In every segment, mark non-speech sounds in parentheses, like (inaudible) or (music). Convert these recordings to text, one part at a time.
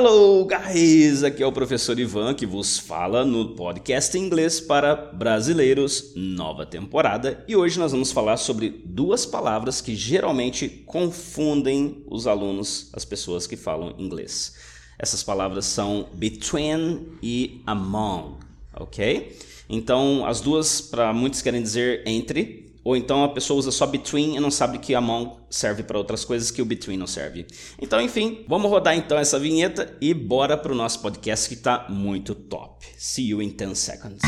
Hello, guys! Aqui é o professor Ivan que vos fala no podcast inglês para brasileiros, nova temporada. E hoje nós vamos falar sobre duas palavras que geralmente confundem os alunos, as pessoas que falam inglês. Essas palavras são between e among, ok? Então, as duas, para muitos, querem dizer entre, ou então a pessoa usa só between e não sabe que among serve para outras coisas que o between não serve. Então, enfim, vamos rodar então essa vinheta e bora para o nosso podcast que está muito top. See you in 10 seconds.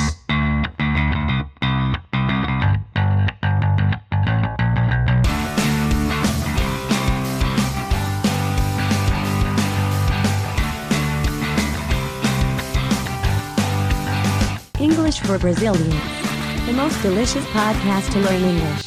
English for Brazilians. The most delicious podcast to learn English.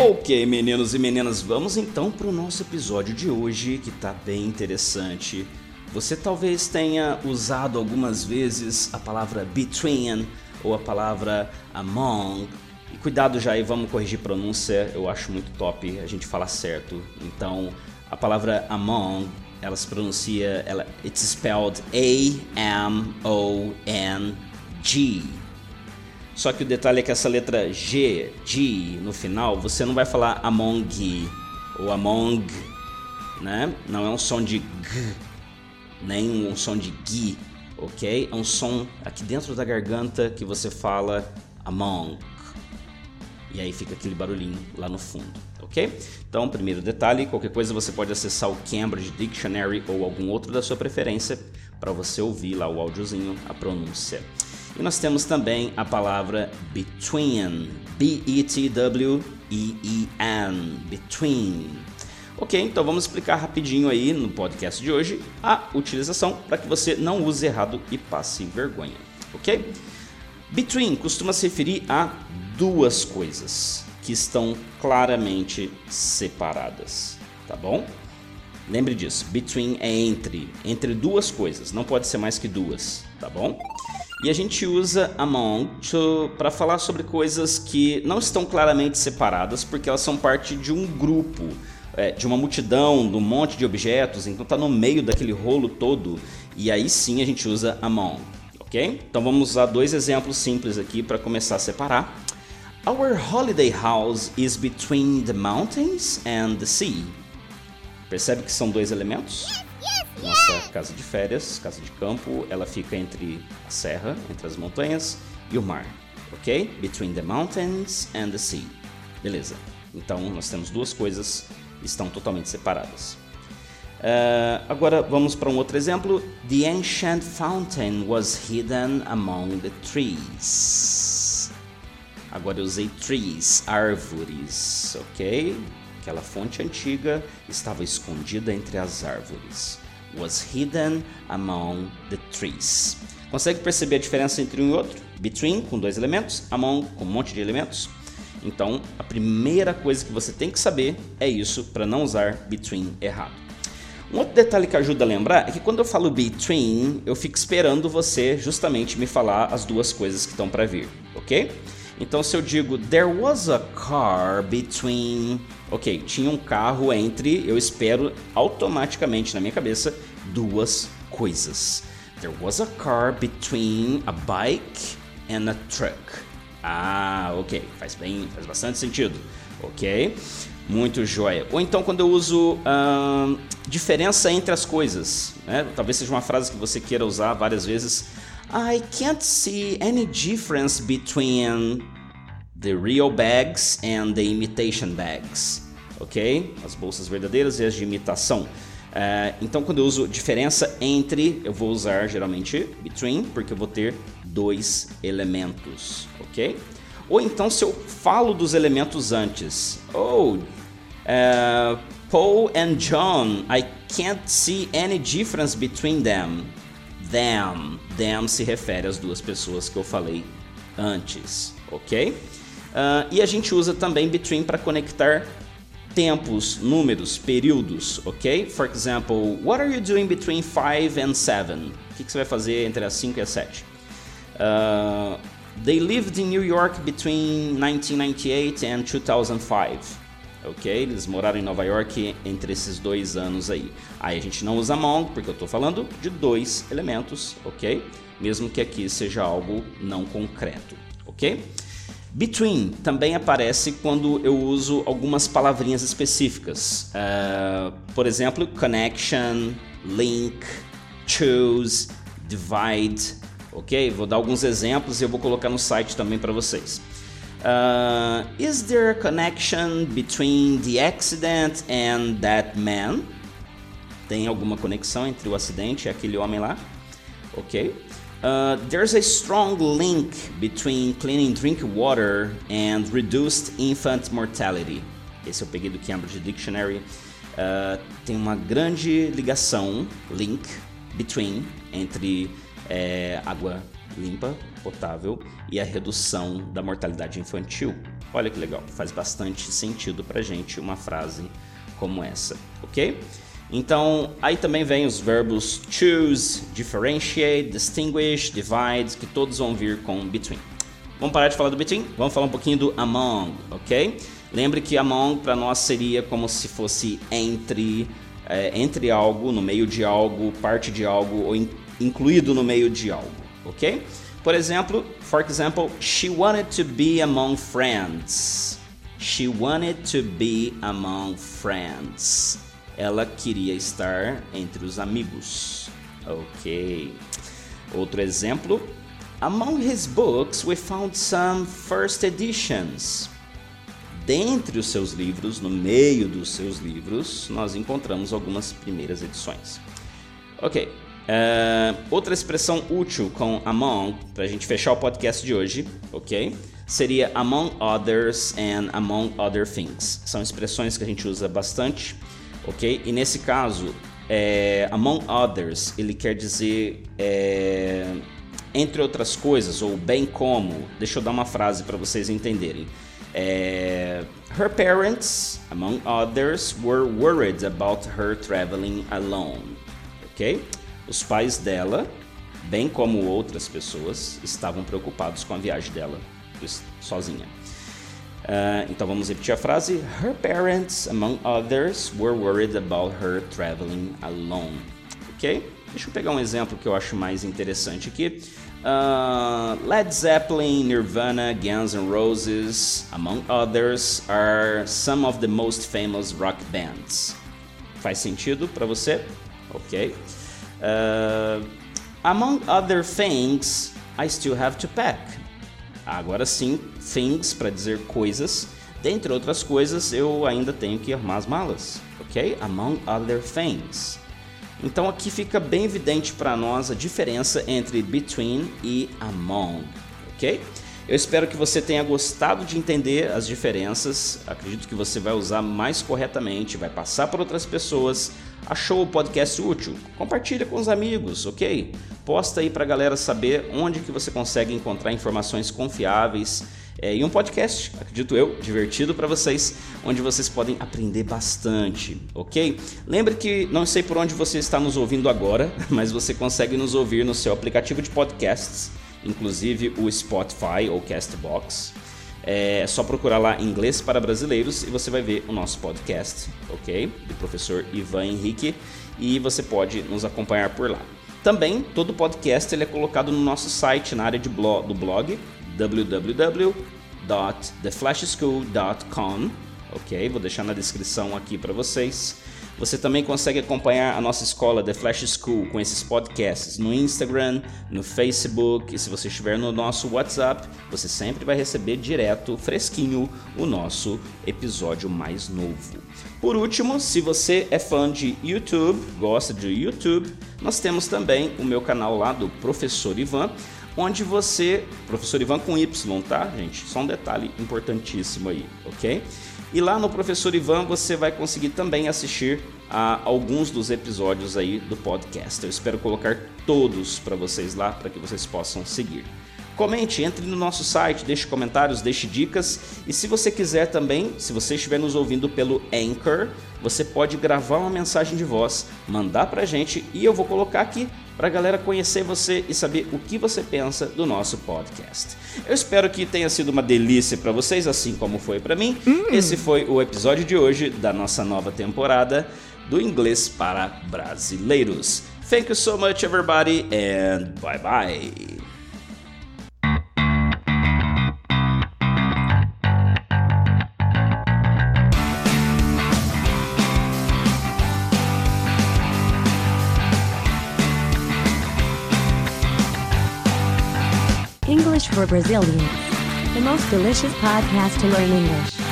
Ok, meninos e meninas, vamos então para o nosso episódio de hoje que está bem interessante. Você talvez tenha usado algumas vezes a palavra between ou a palavra among. E cuidado já aí, vamos corrigir pronúncia, eu acho muito top a gente falar certo. Então, a palavra among ela se pronuncia, ela, it's spelled A-M-O-N-G. Só que o detalhe é que essa letra G, G, no final, você não vai falar among ou among, né? Não é um som de G, nem um som de G, ok? É um som aqui dentro da garganta que você fala among. E aí fica aquele barulhinho lá no fundo, ok? Então, primeiro detalhe, qualquer coisa você pode acessar o Cambridge Dictionary ou algum outro da sua preferência para você ouvir lá o áudiozinho, a pronúncia. E nós temos também a palavra between, B-E-T-W-E-E-N, between. Ok, então vamos explicar rapidinho aí no podcast de hoje a utilização para que você não use errado e passe vergonha, ok? Between costuma se referir a duas coisas que estão claramente separadas, tá bom? Lembre disso, between é entre, entre duas coisas, não pode ser mais que duas, tá bom? E a gente usa among para falar sobre coisas que não estão claramente separadas, porque elas são parte de um grupo, é, de uma multidão, de um monte de objetos, então está no meio daquele rolo todo, e aí sim a gente usa among, ok? Então vamos usar dois exemplos simples aqui para começar a separar. Our holiday house is between the mountains and the sea. Percebe que são dois elementos? Nossa casa de férias, casa de campo, ela fica entre a serra, entre as montanhas e o mar, ok? Between the mountains and the sea. Beleza. Então nós temos duas coisas que estão totalmente separadas. Uh, agora vamos para um outro exemplo. The ancient fountain was hidden among the trees. Agora eu usei trees, árvores, ok? Aquela fonte antiga estava escondida entre as árvores. Was hidden among the trees. Consegue perceber a diferença entre um e outro? Between com dois elementos, among com um monte de elementos. Então, a primeira coisa que você tem que saber é isso para não usar between errado. Um outro detalhe que ajuda a lembrar é que quando eu falo between, eu fico esperando você justamente me falar as duas coisas que estão para vir, ok? Então, se eu digo there was a car between. Ok, tinha um carro entre. Eu espero automaticamente na minha cabeça duas coisas. There was a car between a bike and a truck. Ah, ok, faz bem, faz bastante sentido. Ok, muito joia. Ou então quando eu uso diferença entre as coisas, né? talvez seja uma frase que você queira usar várias vezes. I can't see any difference between the real bags and the imitation bags. Ok? As bolsas verdadeiras e as de imitação. Uh, então, quando eu uso diferença entre, eu vou usar geralmente between, porque eu vou ter dois elementos, ok? Ou então, se eu falo dos elementos antes, oh, uh, Paul and John, I can't see any difference between them. Them, them se refere às duas pessoas que eu falei antes, ok? Uh, e a gente usa também between para conectar tempos, números, períodos, ok? For example, what are you doing between 5 and 7? O que, que, você vai fazer entre as 5 e as 7? Uh, they lived in New York between 1998 and 2005. ok? Eles moraram em Nova York entre esses dois anos aí. Aí a gente não usa among, porque eu estou falando de dois elementos, ok? Mesmo que aqui seja algo não concreto, ok? Between também aparece quando eu uso algumas palavrinhas específicas. Uh, por exemplo, connection, link, choose, divide, ok? Vou dar alguns exemplos e eu vou colocar no site também para vocês. Uh, is there a connection between the accident and that man? Tem alguma conexão entre o acidente e aquele homem lá? Ok. Uh, there's a strong link between cleaning drinking water and reduced infant mortality. Esse eu peguei do Cambridge Dictionary. Uh, tem uma grande ligação, link, between, entre é, água limpa, potável e a redução da mortalidade infantil. Olha que legal, faz bastante sentido para gente uma frase como essa, ok? Então, aí também vem os verbos choose, differentiate, distinguish, divide, que todos vão vir com between. Vamos parar de falar do between? Vamos falar um pouquinho do among, ok? Lembre que among para nós seria como se fosse entre, é, entre algo, no meio de algo, parte de algo ou in, incluído no meio de algo, ok? Por exemplo, for example, she wanted to be among friends. She wanted to be among friends. Ela queria estar entre os amigos. Ok. Outro exemplo. Among his books, we found some first editions. Dentre os seus livros, no meio dos seus livros, nós encontramos algumas primeiras edições. Ok. Uh, outra expressão útil com among, para a gente fechar o podcast de hoje, ok? Seria among others and among other things. São expressões que a gente usa bastante, ok? E nesse caso, é, among others, ele quer dizer é, entre outras coisas, ou bem como. Deixa eu dar uma frase para vocês entenderem. É, her parents, among others, were worried about her traveling alone. Ok? Os pais dela, bem como outras pessoas, estavam preocupados com a viagem dela sozinha. Uh, então vamos repetir a frase. Her parents, among others, were worried about her traveling alone. Ok? Deixa eu pegar um exemplo que eu acho mais interessante aqui. Uh, Led Zeppelin, Nirvana, Guns N' Roses, among others, are some of the most famous rock bands. Faz sentido para você? Ok. Uh, among other things, I still have to pack. Agora sim, things para dizer coisas. Dentre outras coisas, eu ainda tenho que arrumar as malas, ok? Among other things. Então aqui fica bem evidente para nós a diferença entre between e among, ok? Eu espero que você tenha gostado de entender as diferenças. Acredito que você vai usar mais corretamente, vai passar para outras pessoas. Achou o podcast útil? Compartilha com os amigos, ok? Posta aí para a galera saber onde que você consegue encontrar informações confiáveis é, e um podcast, acredito eu, divertido para vocês, onde vocês podem aprender bastante, ok? Lembre que não sei por onde você está nos ouvindo agora, (laughs) mas você consegue nos ouvir no seu aplicativo de podcasts inclusive o Spotify ou Castbox. É só procurar lá Inglês para Brasileiros e você vai ver o nosso podcast, ok? Do professor Ivan Henrique e você pode nos acompanhar por lá. Também todo podcast ele é colocado no nosso site na área de blog, do blog www.theflashschool.com, ok? Vou deixar na descrição aqui para vocês. Você também consegue acompanhar a nossa escola The Flash School com esses podcasts no Instagram, no Facebook. E se você estiver no nosso WhatsApp, você sempre vai receber direto, fresquinho, o nosso episódio mais novo. Por último, se você é fã de YouTube, gosta de YouTube, nós temos também o meu canal lá do Professor Ivan, onde você, Professor Ivan com Y, tá, gente? Só um detalhe importantíssimo aí, ok? E lá no Professor Ivan você vai conseguir também assistir a alguns dos episódios aí do podcast. Eu espero colocar todos para vocês lá para que vocês possam seguir. Comente, entre no nosso site, deixe comentários, deixe dicas. E se você quiser também, se você estiver nos ouvindo pelo Anchor, você pode gravar uma mensagem de voz, mandar pra gente e eu vou colocar aqui para a galera conhecer você e saber o que você pensa do nosso podcast. Eu espero que tenha sido uma delícia para vocês, assim como foi para mim. Hum. Esse foi o episódio de hoje da nossa nova temporada do inglês para brasileiros. Thank you so much everybody and bye bye. For Brazilians. The most delicious podcast to learn English.